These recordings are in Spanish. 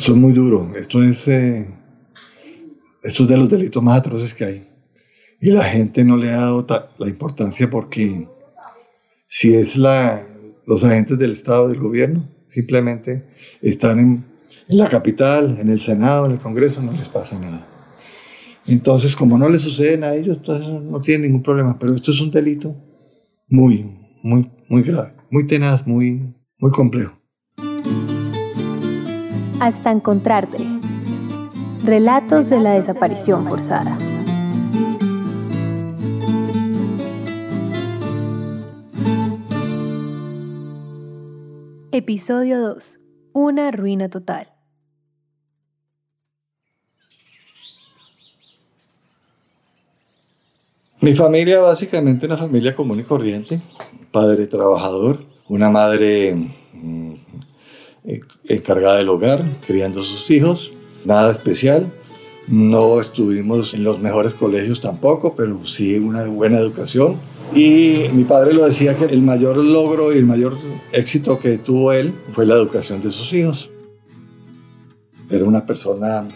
Esto es muy duro. Esto es, eh, esto es de los delitos más atroces que hay. Y la gente no le ha dado la importancia porque si es los agentes del Estado, del gobierno, simplemente están en, en la capital, en el Senado, en el Congreso, no les pasa nada. Entonces, como no les suceden a ellos, no tienen ningún problema. Pero esto es un delito muy, muy, muy grave, muy tenaz, muy, muy complejo. Hasta encontrarte. Relatos de la desaparición forzada. Episodio 2. Una ruina total. Mi familia básicamente una familia común y corriente, padre trabajador, una madre mm, encargada del hogar, criando a sus hijos, nada especial. No estuvimos en los mejores colegios tampoco, pero sí una buena educación. Y mi padre lo decía que el mayor logro y el mayor éxito que tuvo él fue la educación de sus hijos. Era una persona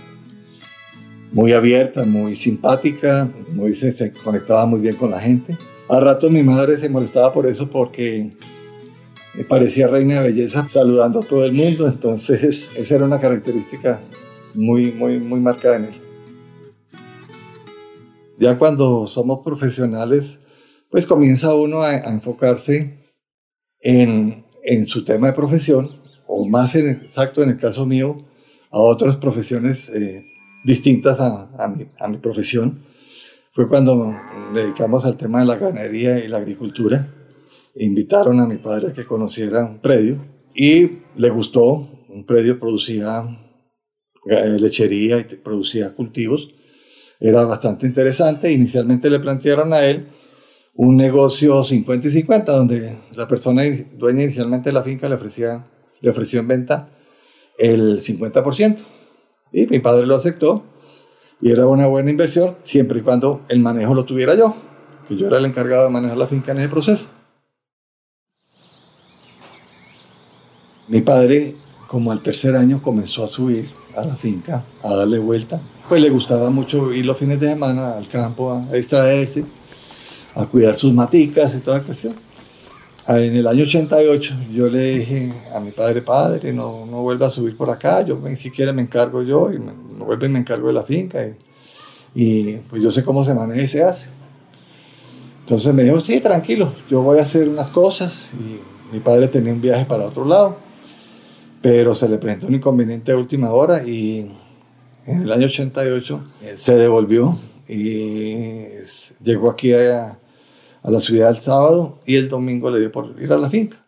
muy abierta, muy simpática, muy, se, conectaba muy bien con la gente. A rato mi madre se molestaba por eso porque parecía reina de belleza saludando a todo el mundo, entonces esa era una característica muy, muy, muy marcada en él. Ya cuando somos profesionales, pues comienza uno a, enfocarse en, en, su tema de profesión, o más exacto en el caso mío, a otras profesiones eh, distintas a, a, mi, a, mi, profesión. Fue cuando dedicamos al tema de la ganadería y la agricultura. Invitaron a mi padre a que conociera un predio y le gustó. Un predio producía eh, lechería y producía cultivos. Era bastante interesante. Inicialmente le plantearon a él un negocio 50 y 50, donde la persona dueña inicialmente de la finca le, ofrecía, le ofreció en venta el 50%. Y mi padre lo aceptó y era una buena inversión siempre y cuando el manejo lo tuviera yo, que yo era el encargado de manejar la finca en ese proceso. Mi padre, como al tercer año, comenzó a subir a la finca, a darle vuelta. Pues le gustaba mucho ir los fines de semana al campo a extraerse a cuidar sus maticas y toda cuestión. Ah, en el año 88 yo le dije a mi padre, padre, no, no vuelva a subir por acá, yo ni siquiera me encargo yo, y me, y me encargo de la finca, y, y, pues yo sé cómo se maneja y se hace. Entonces me dijo, sí, tranquilo, yo voy a hacer unas cosas, y mi padre tenía un viaje para otro lado, pero se le presentó un inconveniente a última hora, y en el año 88 se devolvió, y llegó aquí a a la ciudad el sábado y el domingo le dio por ir a la finca.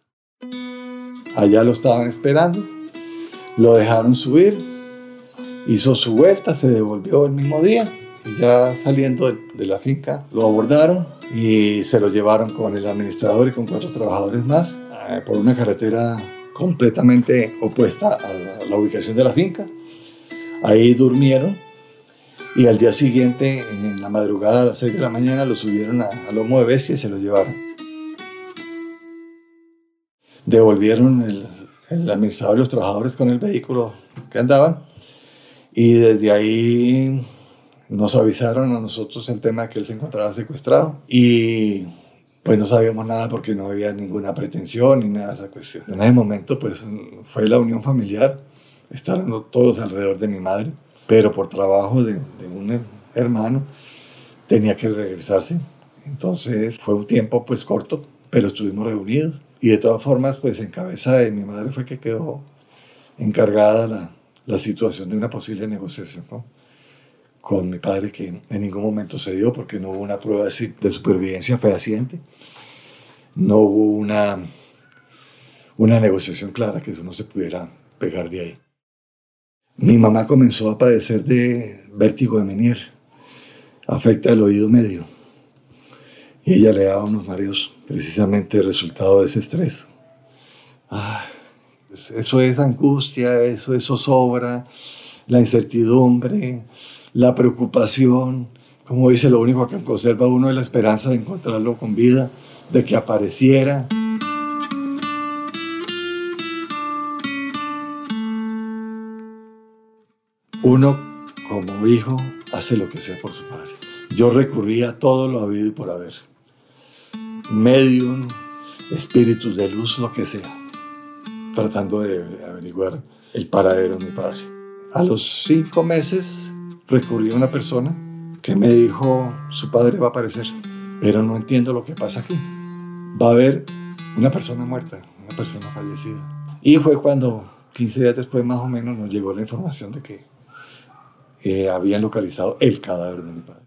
Allá lo estaban esperando, lo dejaron subir, hizo su vuelta, se devolvió el mismo día y ya saliendo de, la finca lo abordaron y se lo llevaron con el administrador y con cuatro trabajadores más eh, por una carretera completamente opuesta a la ubicación de la finca. Ahí durmieron y al día siguiente, en la madrugada a las 6 de la mañana, lo subieron a, a lomo de bestia y se lo llevaron. Devolvieron el, el administrador y los trabajadores con el vehículo que andaban y desde ahí nos avisaron a nosotros el tema de que él se encontraba secuestrado y pues no sabíamos nada porque no había ninguna pretensión ni nada de esa cuestión. En ese momento pues fue la unión familiar, estaban todos alrededor de mi madre pero por trabajo de, un hermano tenía que regresarse. Entonces fue un tiempo pues corto, pero estuvimos reunidos. Y de todas formas, pues en cabeza de mi madre fue que quedó encargada la, la situación de una posible negociación con mi padre, que en ningún momento se dio porque no hubo una prueba de, supervivencia fehaciente, no hubo una, una negociación clara que eso no se pudiera pegar de ahí. Mi mamá comenzó a padecer de vértigo de Menier, afecta el oído medio. Y ella le daba unos mareos, precisamente resultado de ese estrés. Ah, pues eso es angustia, eso es zozobra, la incertidumbre, la preocupación. Como dice, lo único que conserva uno es la esperanza de encontrarlo con vida, de que apareciera. Uno como hijo hace lo que sea por su padre. Yo recurría a todo lo habido y por haber. Medium, espíritus de luz, lo que sea, tratando de averiguar el paradero de mi padre. A los cinco meses recurrí a una persona que me dijo, su padre va a aparecer, pero no entiendo lo que pasa aquí. Va a haber una persona muerta, una persona fallecida. Y fue cuando, 15 días después más o menos, nos llegó la información de que eh, habían localizado el cadáver de mi padre.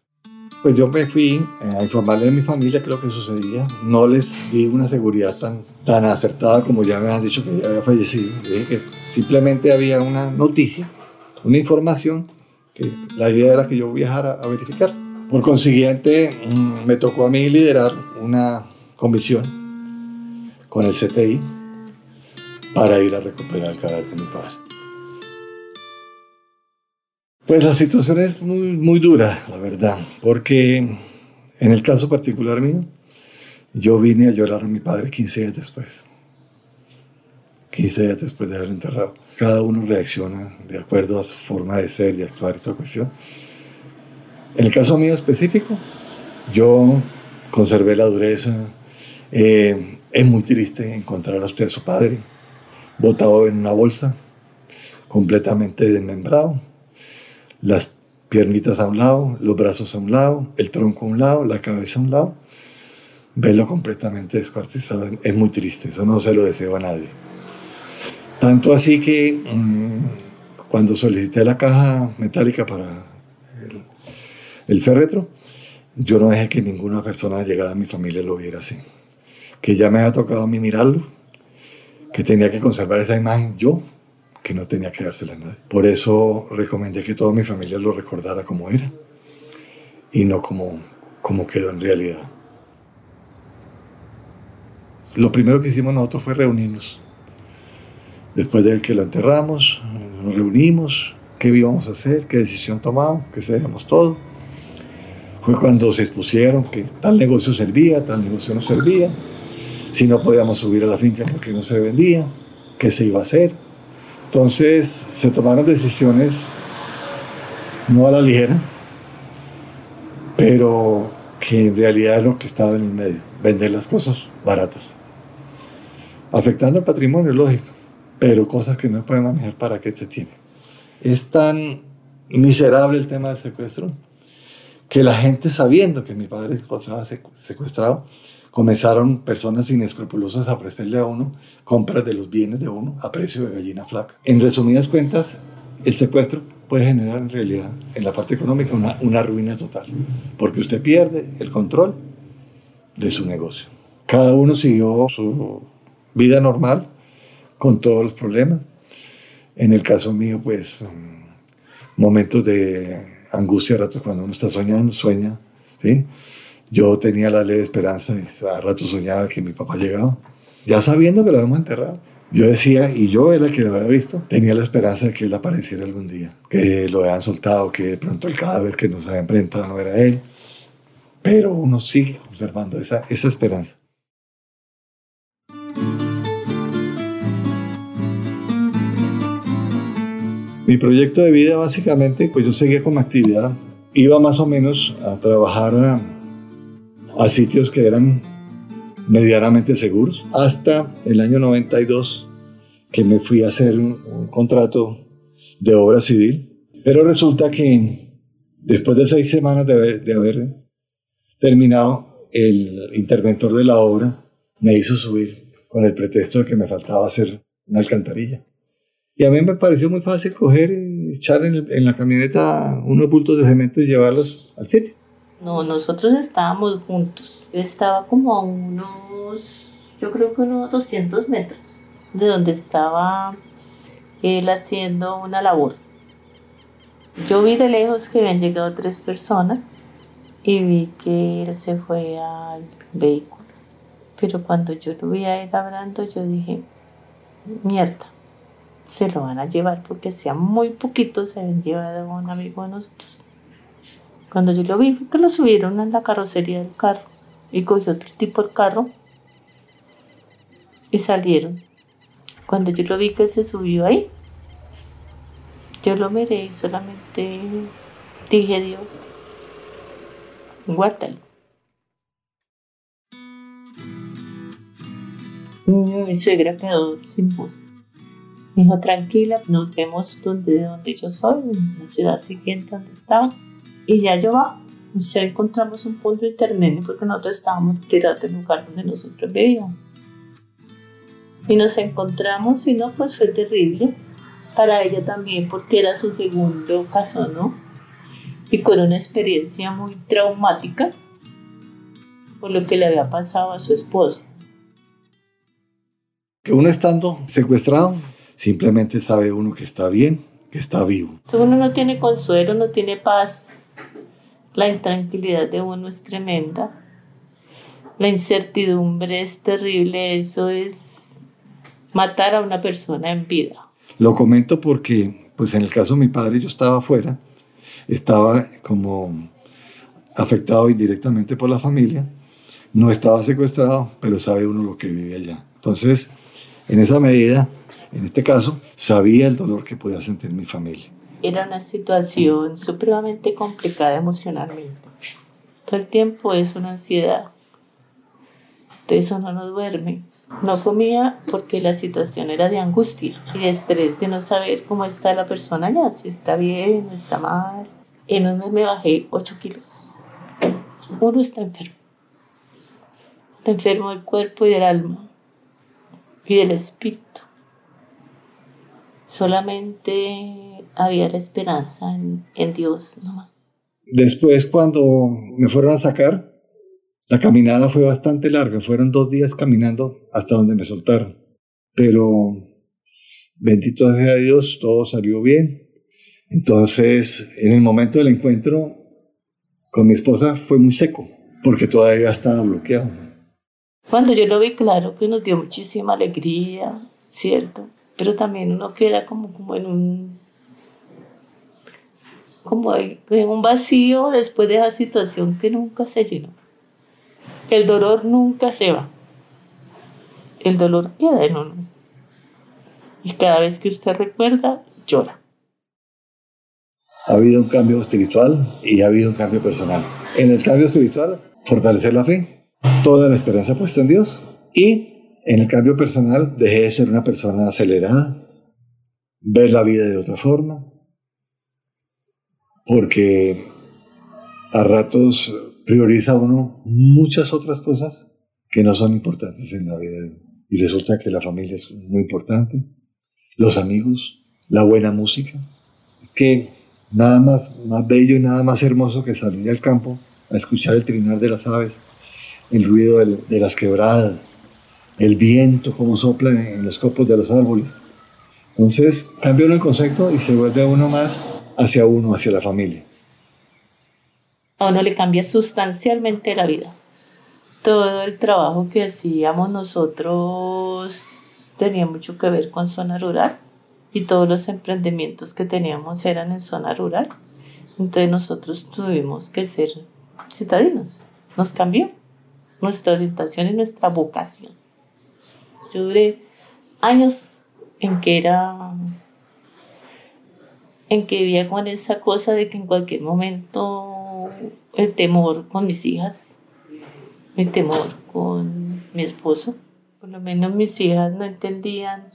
Pues yo me fui eh, a informarle a mi familia qué es lo que sucedía. No les di una seguridad tan, tan acertada como ya me han dicho que ya había fallecido. que simplemente había una noticia, una información, que la idea era que yo viajara a verificar. Por consiguiente, mm, me tocó a mí liderar una comisión con el CTI para ir a recuperar el cadáver de mi padre. Pues la situación es muy, muy dura, la verdad, porque en el caso particular mío, yo vine a llorar a mi padre 15 días después. 15 días después de haberlo enterrado. Cada uno reacciona de acuerdo a su forma de ser y actuar y cuestión. En el caso mío específico, yo conservé la dureza. Eh, es muy triste encontrar a de su padre, botado en una bolsa, completamente desmembrado las piernitas a un lado, los brazos a un lado, el tronco a un lado, la cabeza a un lado. Verlo completamente descuartizado es muy triste, eso no se lo deseo a nadie. Tanto así que mm, cuando solicité la caja metálica para el, el féretro, yo no dejé que ninguna persona llegada a mi familia lo viera así. Que ya me había tocado a mí mirarlo, que tenía que conservar esa imagen yo que no tenía que dársela a nadie. Por eso recomendé que toda mi familia lo recordara como era y no como, como quedó en realidad. Lo primero que hicimos nosotros fue reunirnos. Después de que lo enterramos, nos reunimos, qué íbamos a hacer, qué decisión tomamos, qué sabíamos todo. Fue cuando se expusieron que tal negocio servía, tal negocio no servía, si no podíamos subir a la finca porque no se vendía, qué se iba a hacer entonces se tomaron decisiones no a la ligera, pero que en realidad es lo que estaba en el medio, vender las cosas baratas, afectando el patrimonio, lógico, pero cosas que no pueden manejar para qué se tiene. Es tan miserable el tema del secuestro que la gente sabiendo que mi padre estaba secuestrado, comenzaron personas inescrupulosas a ofrecerle a uno compras de los bienes de uno a precio de gallina flaca. En resumidas cuentas, el secuestro puede generar en realidad en la parte económica una, una ruina total, porque usted pierde el control de su negocio. Cada uno siguió su vida normal con todos los problemas. En el caso mío, pues, mm, momentos de angustia, ratos cuando uno está soñando, sueña, ¿sí? Yo tenía la ley de esperanza y a rato soñaba que mi papá llegaba, ya sabiendo que lo habíamos enterrado. Yo decía, y yo era el que lo había visto, tenía la esperanza de que él apareciera algún día, que lo habían soltado, que de pronto el cadáver que nos había enfrentado no era él. Pero uno sigue observando esa, esa esperanza. Mi proyecto de vida básicamente, pues yo seguía con actividad. Iba más o menos a trabajar a, a sitios que eran medianamente seguros, hasta el año 92 que me fui a hacer un, contrato de obra civil, pero resulta que después de seis semanas de haber, de haber terminado, el interventor de la obra me hizo subir con el pretexto de que me faltaba hacer una alcantarilla. Y a mí me pareció muy fácil coger y echar en, la camioneta unos bultos de cemento y llevarlos al sitio. No, nosotros estábamos juntos. estaba como a unos, yo creo que unos 200 metros de donde estaba él haciendo una labor. Yo vi de lejos que habían llegado tres personas y vi que él se fue al vehículo. Pero cuando yo lo vi a él hablando, yo dije, mierda, se lo van a llevar porque sea muy poquito se habían llevado a un amigo de nosotros. Cuando yo lo vi fue que lo subieron en la carrocería del carro y cogió otro tipo el carro y salieron. Cuando yo lo vi que se subió ahí, Yo lo miré y solamente dije Dios, guárdalo. Mi suegra quedó sin voz. Me dijo, tranquila, nos vemos donde, donde yo soy, en la ciudad siguiente donde estaba. Y ya yo bajo. Ya encontramos un punto intermedio porque nosotros estábamos tirados del lugar donde nosotros vivíamos. Y nos encontramos y no, pues fue terrible para ella también porque era su segundo caso, ¿no? Y con una experiencia muy traumática por lo que le había pasado a su esposo. Que uno estando secuestrado, simplemente sabe uno que está bien, que está vivo. Uno no tiene consuelo, no tiene paz. La intranquilidad de uno es tremenda. La incertidumbre es terrible. Eso es matar a una persona en vida. Lo comento porque, pues en el caso de mi padre, yo estaba afuera, estaba como afectado indirectamente por la familia, no estaba secuestrado, pero sabe uno lo que vive allá. Entonces, en esa medida, en este caso, sabía el dolor que podía sentir mi familia. Era una situación supremamente complicada emocionalmente. Todo el tiempo es una ansiedad. De eso no nos duerme. No comía porque la situación era de angustia y de estrés de no saber cómo está la persona ya, si está bien o está mal. En un mes me bajé 8 kilos. Uno está enfermo. Está enfermo del cuerpo y del alma y del espíritu. Solamente había la esperanza en, en Dios nomás. Después, cuando me fueron a sacar, la caminada fue bastante larga. Fueron dos días caminando hasta donde me soltaron. Pero, bendito sea Dios, todo salió bien. Entonces, en el momento del encuentro con mi esposa fue muy seco, porque todavía estaba bloqueado. Cuando yo lo vi, claro que nos dio muchísima alegría, ¿cierto? Pero también uno queda como, como en un como en un vacío después de esa situación que nunca se llenó. El dolor nunca se va. El dolor queda en uno. Y cada vez que usted recuerda, llora. Ha habido un cambio espiritual y ha habido un cambio personal. En el cambio espiritual, fortalecer la fe, toda la esperanza puesta en Dios. Y en el cambio personal dejé de ser una persona acelerada, ver la vida de otra forma, porque a ratos prioriza uno muchas otras cosas que no son importantes en la vida. Y resulta que la familia es muy importante, los amigos, la buena música. Es que nada más, más bello y nada más hermoso que salir al campo a escuchar el trinar de las aves el ruido de las quebradas, el viento como sopla en los copos de los árboles. Entonces cambia el concepto y se vuelve uno más hacia uno, hacia la familia. A uno le cambia sustancialmente la vida. Todo el trabajo que hacíamos nosotros tenía mucho que ver con zona rural y todos los emprendimientos que teníamos eran en zona rural. Entonces nosotros tuvimos que ser citadinos. Nos cambió nuestra orientación y nuestra vocación. Yo duré años en que era en que vivía con esa cosa de que en cualquier momento el temor con mis hijas, el temor con mi esposo, por lo menos mis hijas no entendían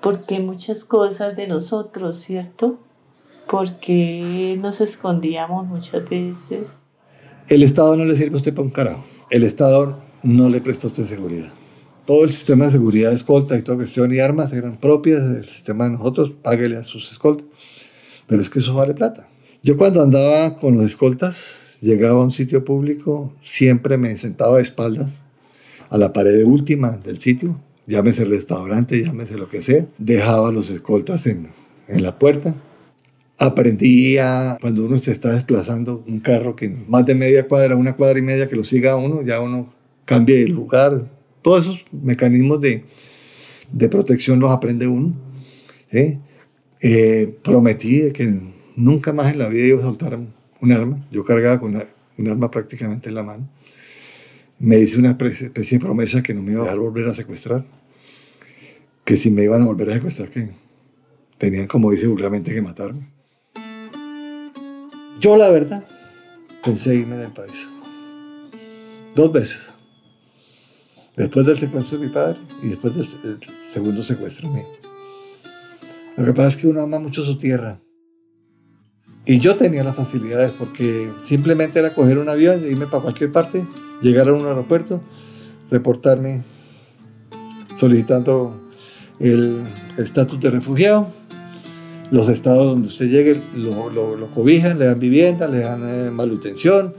porque muchas cosas de nosotros, ¿cierto? Porque nos escondíamos muchas veces el Estado no le sirve a usted para un carajo. El Estado no le presta a usted seguridad. Todo el sistema de seguridad, escolta y toda cuestión y armas eran propias del sistema de nosotros, páguele a sus escoltas. Pero es que eso vale plata. Yo cuando andaba con los escoltas, llegaba a un sitio público, siempre me sentaba de espaldas a la pared última del sitio, llámese restaurante, llámese lo que sea, dejaba los escoltas en, en la puerta aprendí a, cuando uno se está desplazando, un carro que más de media cuadra, una cuadra y media que lo siga uno, ya uno cambia de lugar. Todos esos mecanismos de, de protección los aprende uno. Eh, prometí que nunca más en la vida iba a soltar un arma. Yo cargaba con un arma prácticamente en la mano. Me hice una especie de promesa que no me iba a volver a secuestrar. Que si me iban a volver a secuestrar, que tenían, como dice vulgarmente, que matarme. Yo, la verdad, pensé irme del país. Dos veces. Después del secuestro de mi padre y después del segundo secuestro mío. Lo que pasa es que uno ama mucho su tierra. Y yo tenía las facilidades porque simplemente era coger un avión, irme para cualquier parte, llegar a un aeropuerto, reportarme solicitando el estatus de refugiado. Los estados donde usted llegue lo, cobijan, le dan vivienda, le dan eh, manutención,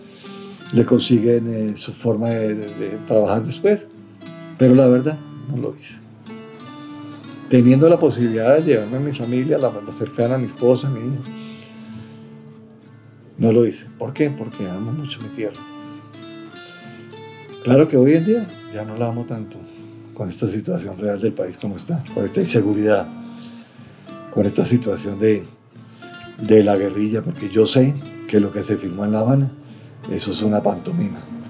le consiguen eh, su forma de, trabajar después. Pero la verdad, no lo hice. Teniendo la posibilidad de llevarme a mi familia, la, la cercana, a mi esposa, a mi hijo no lo hice. ¿Por qué? Porque amo mucho mi tierra. Claro que hoy en día ya no la amo tanto con esta situación real del país como está, con esta inseguridad, con esta situación de, de la guerrilla, porque yo sé que lo que se filmó en La Habana, eso es una pantomima.